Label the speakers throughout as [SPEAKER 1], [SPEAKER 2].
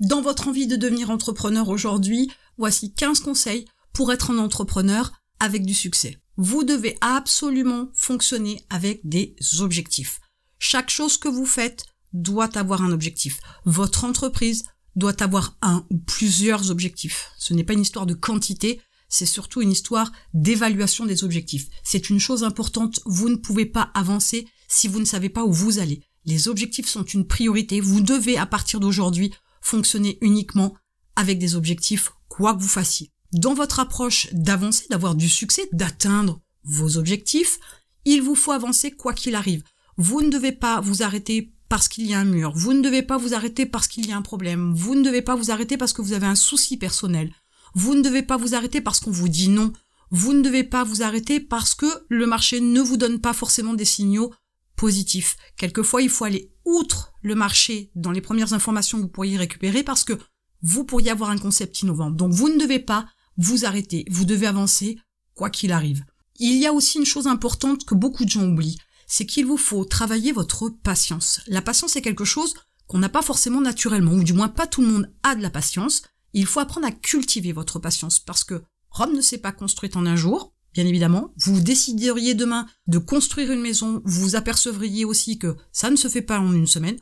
[SPEAKER 1] Dans votre envie de devenir entrepreneur aujourd'hui, voici 15 conseils pour être un entrepreneur avec du succès. Vous devez absolument fonctionner avec des objectifs. Chaque chose que vous faites doit avoir un objectif. Votre entreprise doit avoir un ou plusieurs objectifs. Ce n'est pas une histoire de quantité, c'est surtout une histoire d'évaluation des objectifs. C'est une chose importante, vous ne pouvez pas avancer si vous ne savez pas où vous allez. Les objectifs sont une priorité, vous devez à partir d'aujourd'hui fonctionner uniquement avec des objectifs, quoi que vous fassiez. Dans votre approche d'avancer, d'avoir du succès, d'atteindre vos objectifs, il vous faut avancer quoi qu'il arrive. Vous ne devez pas vous arrêter parce qu'il y a un mur. Vous ne devez pas vous arrêter parce qu'il y a un problème. Vous ne devez pas vous arrêter parce que vous avez un souci personnel. Vous ne devez pas vous arrêter parce qu'on vous dit non. Vous ne devez pas vous arrêter parce que le marché ne vous donne pas forcément des signaux positifs. Quelquefois, il faut aller outre le marché dans les premières informations que vous pourriez récupérer parce que vous pourriez avoir un concept innovant. Donc, vous ne devez pas vous arrêter. Vous devez avancer quoi qu'il arrive. Il y a aussi une chose importante que beaucoup de gens oublient c'est qu'il vous faut travailler votre patience. La patience est quelque chose qu'on n'a pas forcément naturellement, ou du moins pas tout le monde a de la patience. Il faut apprendre à cultiver votre patience, parce que Rome ne s'est pas construite en un jour, bien évidemment. Vous décideriez demain de construire une maison, vous apercevriez aussi que ça ne se fait pas en une semaine,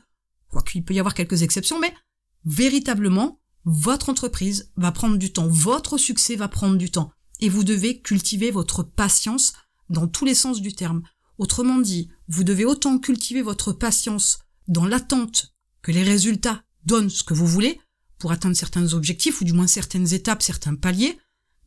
[SPEAKER 1] quoiqu'il peut y avoir quelques exceptions, mais véritablement, votre entreprise va prendre du temps, votre succès va prendre du temps, et vous devez cultiver votre patience dans tous les sens du terme. Autrement dit, vous devez autant cultiver votre patience dans l'attente que les résultats donnent ce que vous voulez pour atteindre certains objectifs ou du moins certaines étapes, certains paliers,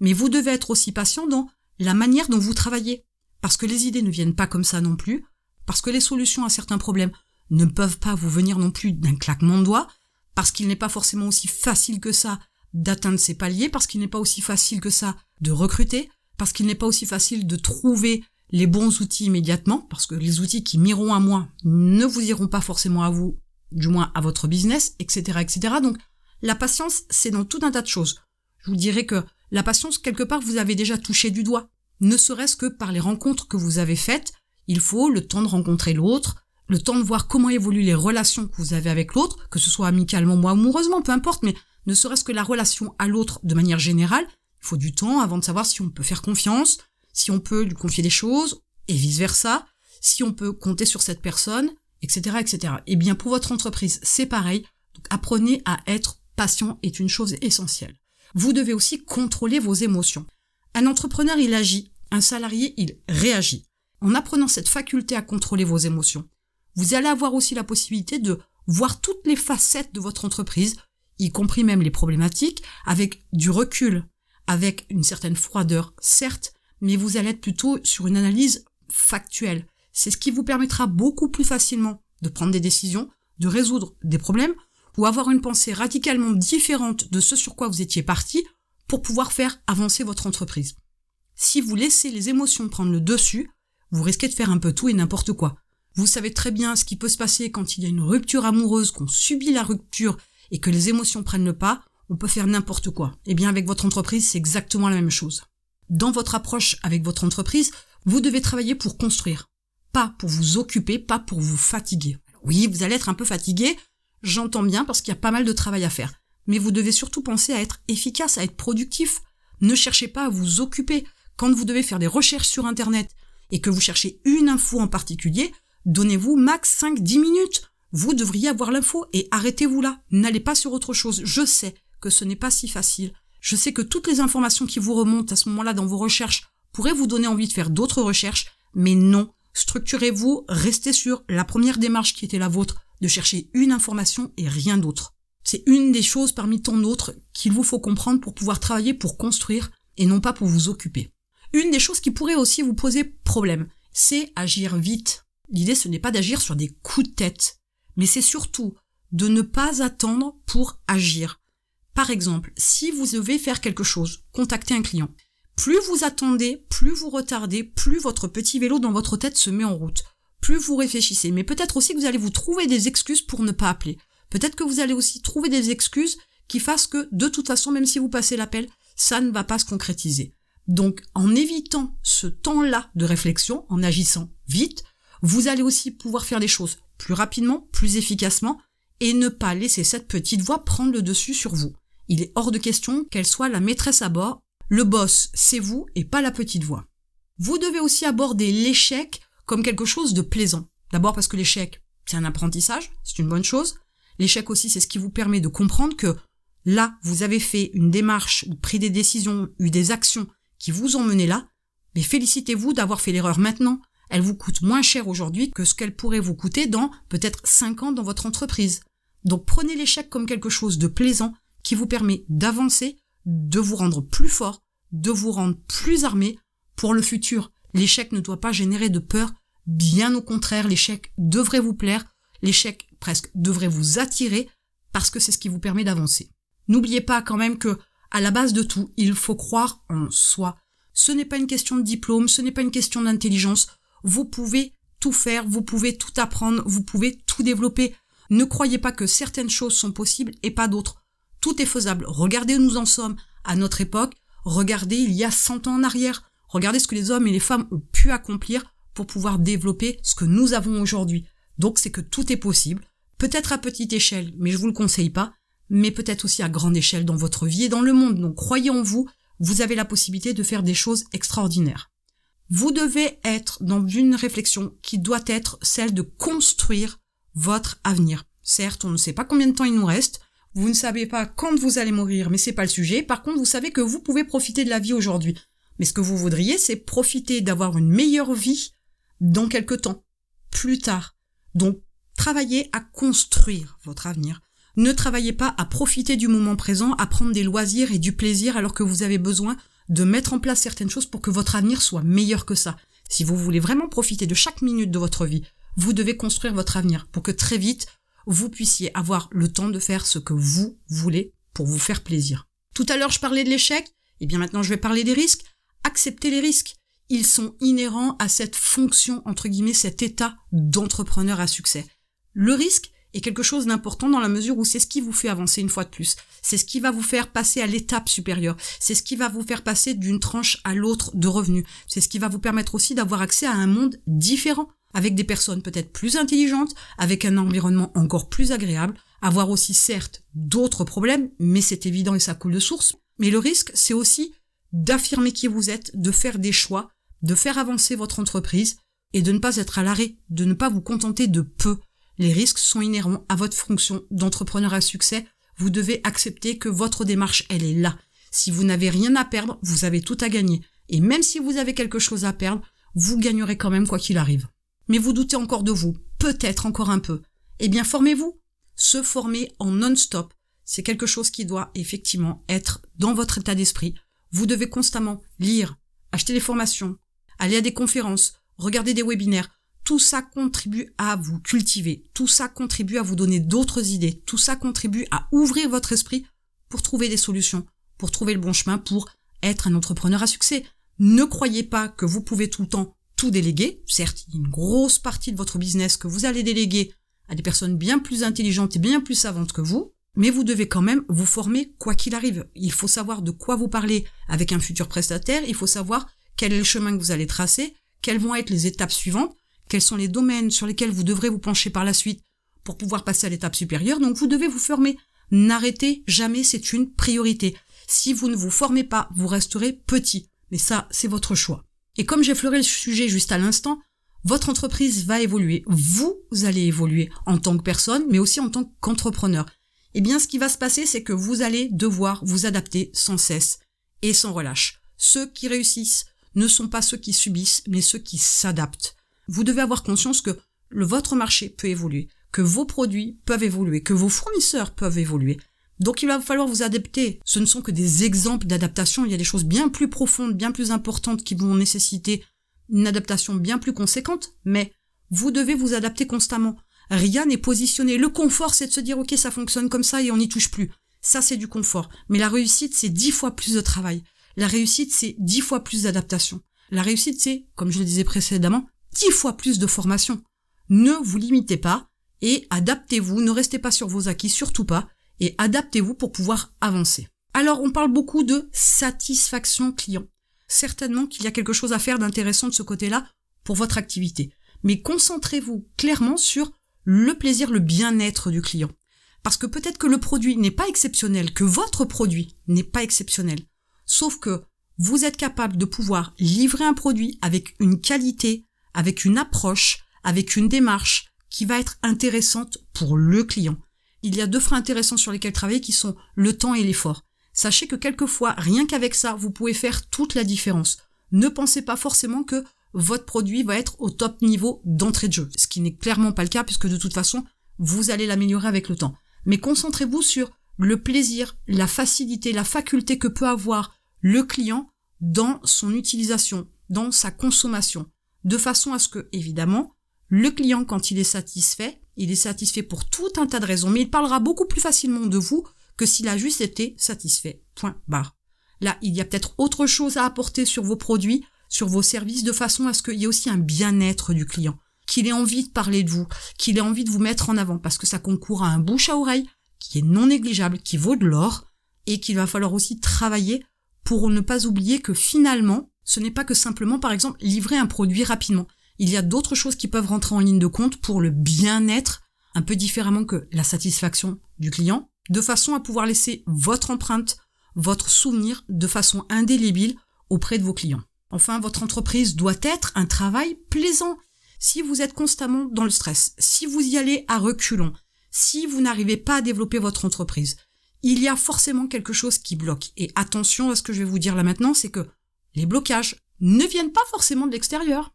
[SPEAKER 1] mais vous devez être aussi patient dans la manière dont vous travaillez. Parce que les idées ne viennent pas comme ça non plus, parce que les solutions à certains problèmes ne peuvent pas vous venir non plus d'un claquement de doigts, parce qu'il n'est pas forcément aussi facile que ça d'atteindre ces paliers, parce qu'il n'est pas aussi facile que ça de recruter, parce qu'il n'est pas aussi facile de trouver les bons outils immédiatement, parce que les outils qui m'iront à moi ne vous iront pas forcément à vous, du moins à votre business, etc., etc. Donc, la patience, c'est dans tout un tas de choses. Je vous dirais que la patience, quelque part, vous avez déjà touché du doigt. Ne serait-ce que par les rencontres que vous avez faites, il faut le temps de rencontrer l'autre, le temps de voir comment évoluent les relations que vous avez avec l'autre, que ce soit amicalement ou amoureusement, peu importe, mais ne serait-ce que la relation à l'autre de manière générale, il faut du temps avant de savoir si on peut faire confiance, si on peut lui confier des choses, et vice-versa, si on peut compter sur cette personne, etc., etc. Et eh bien, pour votre entreprise, c'est pareil. Donc, apprenez à être patient est une chose essentielle. Vous devez aussi contrôler vos émotions. Un entrepreneur, il agit. Un salarié, il réagit. En apprenant cette faculté à contrôler vos émotions, vous allez avoir aussi la possibilité de voir toutes les facettes de votre entreprise, y compris même les problématiques, avec du recul, avec une certaine froideur, certes, mais vous allez être plutôt sur une analyse factuelle. C'est ce qui vous permettra beaucoup plus facilement de prendre des décisions, de résoudre des problèmes, ou avoir une pensée radicalement différente de ce sur quoi vous étiez parti pour pouvoir faire avancer votre entreprise. Si vous laissez les émotions prendre le dessus, vous risquez de faire un peu tout et n'importe quoi. Vous savez très bien ce qui peut se passer quand il y a une rupture amoureuse, qu'on subit la rupture et que les émotions prennent le pas, on peut faire n'importe quoi. Eh bien, avec votre entreprise, c'est exactement la même chose dans votre approche avec votre entreprise, vous devez travailler pour construire, pas pour vous occuper, pas pour vous fatiguer. Oui, vous allez être un peu fatigué, j'entends bien parce qu'il y a pas mal de travail à faire. Mais vous devez surtout penser à être efficace, à être productif. Ne cherchez pas à vous occuper. Quand vous devez faire des recherches sur Internet et que vous cherchez une info en particulier, donnez-vous max 5-10 minutes. Vous devriez avoir l'info et arrêtez-vous là. N'allez pas sur autre chose. Je sais que ce n'est pas si facile. Je sais que toutes les informations qui vous remontent à ce moment-là dans vos recherches pourraient vous donner envie de faire d'autres recherches, mais non. Structurez-vous, restez sur la première démarche qui était la vôtre, de chercher une information et rien d'autre. C'est une des choses parmi tant d'autres qu'il vous faut comprendre pour pouvoir travailler pour construire et non pas pour vous occuper. Une des choses qui pourrait aussi vous poser problème, c'est agir vite. L'idée ce n'est pas d'agir sur des coups de tête, mais c'est surtout de ne pas attendre pour agir. Par exemple, si vous devez faire quelque chose, contacter un client, plus vous attendez, plus vous retardez, plus votre petit vélo dans votre tête se met en route, plus vous réfléchissez. Mais peut-être aussi que vous allez vous trouver des excuses pour ne pas appeler. Peut-être que vous allez aussi trouver des excuses qui fassent que, de toute façon, même si vous passez l'appel, ça ne va pas se concrétiser. Donc, en évitant ce temps-là de réflexion, en agissant vite, vous allez aussi pouvoir faire les choses plus rapidement, plus efficacement, et ne pas laisser cette petite voix prendre le dessus sur vous. Il est hors de question qu'elle soit la maîtresse à bord. Le boss, c'est vous et pas la petite voix. Vous devez aussi aborder l'échec comme quelque chose de plaisant. D'abord parce que l'échec, c'est un apprentissage, c'est une bonne chose. L'échec aussi, c'est ce qui vous permet de comprendre que là, vous avez fait une démarche pris des décisions, eu des actions qui vous ont mené là, mais félicitez-vous d'avoir fait l'erreur maintenant. Elle vous coûte moins cher aujourd'hui que ce qu'elle pourrait vous coûter dans peut-être 5 ans dans votre entreprise. Donc prenez l'échec comme quelque chose de plaisant qui vous permet d'avancer, de vous rendre plus fort, de vous rendre plus armé pour le futur. L'échec ne doit pas générer de peur, bien au contraire, l'échec devrait vous plaire, l'échec presque devrait vous attirer parce que c'est ce qui vous permet d'avancer. N'oubliez pas quand même que à la base de tout, il faut croire en soi. Ce n'est pas une question de diplôme, ce n'est pas une question d'intelligence. Vous pouvez tout faire, vous pouvez tout apprendre, vous pouvez tout développer. Ne croyez pas que certaines choses sont possibles et pas d'autres. Tout est faisable. Regardez où nous en sommes à notre époque. Regardez il y a 100 ans en arrière. Regardez ce que les hommes et les femmes ont pu accomplir pour pouvoir développer ce que nous avons aujourd'hui. Donc c'est que tout est possible. Peut-être à petite échelle, mais je vous le conseille pas, mais peut-être aussi à grande échelle dans votre vie et dans le monde. Donc croyez en vous, vous avez la possibilité de faire des choses extraordinaires. Vous devez être dans une réflexion qui doit être celle de construire votre avenir. Certes, on ne sait pas combien de temps il nous reste, vous ne savez pas quand vous allez mourir, mais c'est pas le sujet. Par contre, vous savez que vous pouvez profiter de la vie aujourd'hui. Mais ce que vous voudriez, c'est profiter d'avoir une meilleure vie dans quelque temps, plus tard. Donc, travaillez à construire votre avenir. Ne travaillez pas à profiter du moment présent, à prendre des loisirs et du plaisir alors que vous avez besoin de mettre en place certaines choses pour que votre avenir soit meilleur que ça. Si vous voulez vraiment profiter de chaque minute de votre vie, vous devez construire votre avenir pour que très vite, vous puissiez avoir le temps de faire ce que vous voulez pour vous faire plaisir. Tout à l'heure, je parlais de l'échec, et eh bien maintenant je vais parler des risques. Acceptez les risques. Ils sont inhérents à cette fonction, entre guillemets, cet état d'entrepreneur à succès. Le risque est quelque chose d'important dans la mesure où c'est ce qui vous fait avancer une fois de plus. C'est ce qui va vous faire passer à l'étape supérieure. C'est ce qui va vous faire passer d'une tranche à l'autre de revenus. C'est ce qui va vous permettre aussi d'avoir accès à un monde différent avec des personnes peut-être plus intelligentes, avec un environnement encore plus agréable, avoir aussi certes d'autres problèmes, mais c'est évident et ça coule de source. Mais le risque, c'est aussi d'affirmer qui vous êtes, de faire des choix, de faire avancer votre entreprise et de ne pas être à l'arrêt, de ne pas vous contenter de peu. Les risques sont inhérents à votre fonction d'entrepreneur à succès. Vous devez accepter que votre démarche, elle est là. Si vous n'avez rien à perdre, vous avez tout à gagner. Et même si vous avez quelque chose à perdre, vous gagnerez quand même quoi qu'il arrive mais vous doutez encore de vous, peut-être encore un peu. Eh bien, formez-vous. Se former en non-stop, c'est quelque chose qui doit effectivement être dans votre état d'esprit. Vous devez constamment lire, acheter des formations, aller à des conférences, regarder des webinaires. Tout ça contribue à vous cultiver. Tout ça contribue à vous donner d'autres idées. Tout ça contribue à ouvrir votre esprit pour trouver des solutions, pour trouver le bon chemin, pour être un entrepreneur à succès. Ne croyez pas que vous pouvez tout le temps tout déléguer. Certes, il y a une grosse partie de votre business que vous allez déléguer à des personnes bien plus intelligentes et bien plus savantes que vous, mais vous devez quand même vous former quoi qu'il arrive. Il faut savoir de quoi vous parlez avec un futur prestataire, il faut savoir quel est le chemin que vous allez tracer, quelles vont être les étapes suivantes, quels sont les domaines sur lesquels vous devrez vous pencher par la suite pour pouvoir passer à l'étape supérieure. Donc vous devez vous former. N'arrêtez jamais, c'est une priorité. Si vous ne vous formez pas, vous resterez petit. Mais ça, c'est votre choix. Et comme j'ai fleuré le sujet juste à l'instant, votre entreprise va évoluer. Vous allez évoluer en tant que personne, mais aussi en tant qu'entrepreneur. Eh bien, ce qui va se passer, c'est que vous allez devoir vous adapter sans cesse et sans relâche. Ceux qui réussissent ne sont pas ceux qui subissent, mais ceux qui s'adaptent. Vous devez avoir conscience que votre marché peut évoluer, que vos produits peuvent évoluer, que vos fournisseurs peuvent évoluer. Donc il va falloir vous adapter. Ce ne sont que des exemples d'adaptation. Il y a des choses bien plus profondes, bien plus importantes qui vont nécessiter une adaptation bien plus conséquente, mais vous devez vous adapter constamment. Rien n'est positionné. Le confort, c'est de se dire, OK, ça fonctionne comme ça et on n'y touche plus. Ça, c'est du confort. Mais la réussite, c'est dix fois plus de travail. La réussite, c'est dix fois plus d'adaptation. La réussite, c'est, comme je le disais précédemment, dix fois plus de formation. Ne vous limitez pas et adaptez-vous. Ne restez pas sur vos acquis, surtout pas et adaptez-vous pour pouvoir avancer. Alors on parle beaucoup de satisfaction client. Certainement qu'il y a quelque chose à faire d'intéressant de ce côté-là pour votre activité. Mais concentrez-vous clairement sur le plaisir, le bien-être du client. Parce que peut-être que le produit n'est pas exceptionnel, que votre produit n'est pas exceptionnel. Sauf que vous êtes capable de pouvoir livrer un produit avec une qualité, avec une approche, avec une démarche qui va être intéressante pour le client. Il y a deux freins intéressants sur lesquels travailler qui sont le temps et l'effort. Sachez que quelquefois, rien qu'avec ça, vous pouvez faire toute la différence. Ne pensez pas forcément que votre produit va être au top niveau d'entrée de jeu, ce qui n'est clairement pas le cas puisque de toute façon, vous allez l'améliorer avec le temps mais concentrez-vous sur le plaisir, la facilité, la faculté que peut avoir le client dans son utilisation, dans sa consommation, de façon à ce que, évidemment, le client, quand il est satisfait, il est satisfait pour tout un tas de raisons, mais il parlera beaucoup plus facilement de vous que s'il a juste été satisfait. Point barre. Là, il y a peut-être autre chose à apporter sur vos produits, sur vos services, de façon à ce qu'il y ait aussi un bien-être du client qu'il ait envie de parler de vous, qu'il ait envie de vous mettre en avant, parce que ça concourt à un bouche à oreille qui est non négligeable, qui vaut de l'or, et qu'il va falloir aussi travailler pour ne pas oublier que finalement, ce n'est pas que simplement, par exemple, livrer un produit rapidement. Il y a d'autres choses qui peuvent rentrer en ligne de compte pour le bien-être, un peu différemment que la satisfaction du client, de façon à pouvoir laisser votre empreinte, votre souvenir de façon indélébile auprès de vos clients. Enfin, votre entreprise doit être un travail plaisant. Si vous êtes constamment dans le stress, si vous y allez à reculons, si vous n'arrivez pas à développer votre entreprise, il y a forcément quelque chose qui bloque. Et attention à ce que je vais vous dire là maintenant, c'est que les blocages ne viennent pas forcément de l'extérieur.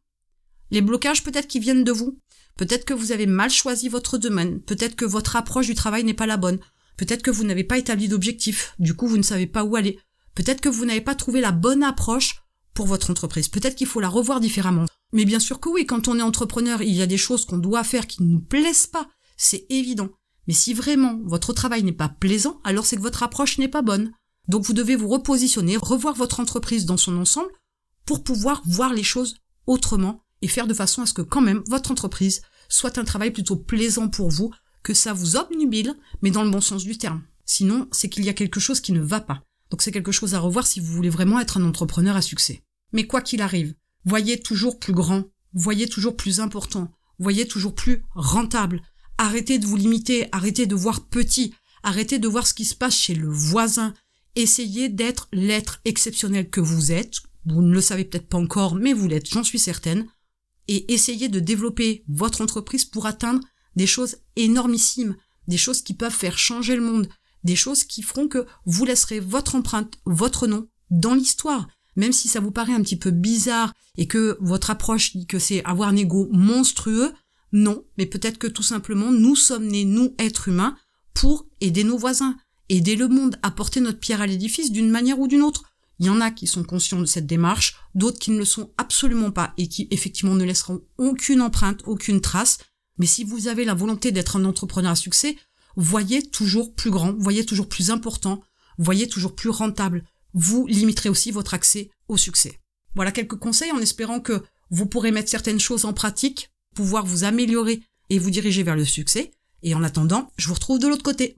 [SPEAKER 1] Les blocages peut-être qui viennent de vous. Peut-être que vous avez mal choisi votre domaine. Peut-être que votre approche du travail n'est pas la bonne. Peut-être que vous n'avez pas établi d'objectif. Du coup, vous ne savez pas où aller. Peut-être que vous n'avez pas trouvé la bonne approche pour votre entreprise. Peut-être qu'il faut la revoir différemment. Mais bien sûr que oui, quand on est entrepreneur, il y a des choses qu'on doit faire qui ne nous plaisent pas. C'est évident. Mais si vraiment votre travail n'est pas plaisant, alors c'est que votre approche n'est pas bonne. Donc vous devez vous repositionner, revoir votre entreprise dans son ensemble pour pouvoir voir les choses autrement et faire de façon à ce que quand même votre entreprise soit un travail plutôt plaisant pour vous, que ça vous obnubile, mais dans le bon sens du terme. Sinon, c'est qu'il y a quelque chose qui ne va pas. Donc c'est quelque chose à revoir si vous voulez vraiment être un entrepreneur à succès. Mais quoi qu'il arrive, voyez toujours plus grand, voyez toujours plus important, voyez toujours plus rentable. Arrêtez de vous limiter, arrêtez de voir petit, arrêtez de voir ce qui se passe chez le voisin. Essayez d'être l'être exceptionnel que vous êtes. Vous ne le savez peut-être pas encore, mais vous l'êtes, j'en suis certaine. Et essayez de développer votre entreprise pour atteindre des choses énormissimes, des choses qui peuvent faire changer le monde, des choses qui feront que vous laisserez votre empreinte, votre nom dans l'histoire même si ça vous paraît un petit peu bizarre et que votre approche dit que c'est avoir un ego monstrueux, non, mais peut-être que tout simplement nous sommes nés, nous, êtres humains, pour aider nos voisins, aider le monde, apporter notre pierre à l'édifice d'une manière ou d'une autre. Il y en a qui sont conscients de cette démarche, d'autres qui ne le sont absolument pas et qui effectivement ne laisseront aucune empreinte, aucune trace. Mais si vous avez la volonté d'être un entrepreneur à succès, voyez toujours plus grand, voyez toujours plus important, voyez toujours plus rentable, vous limiterez aussi votre accès au succès. Voilà quelques conseils en espérant que vous pourrez mettre certaines choses en pratique, pouvoir vous améliorer et vous diriger vers le succès. Et en attendant, je vous retrouve de l'autre côté.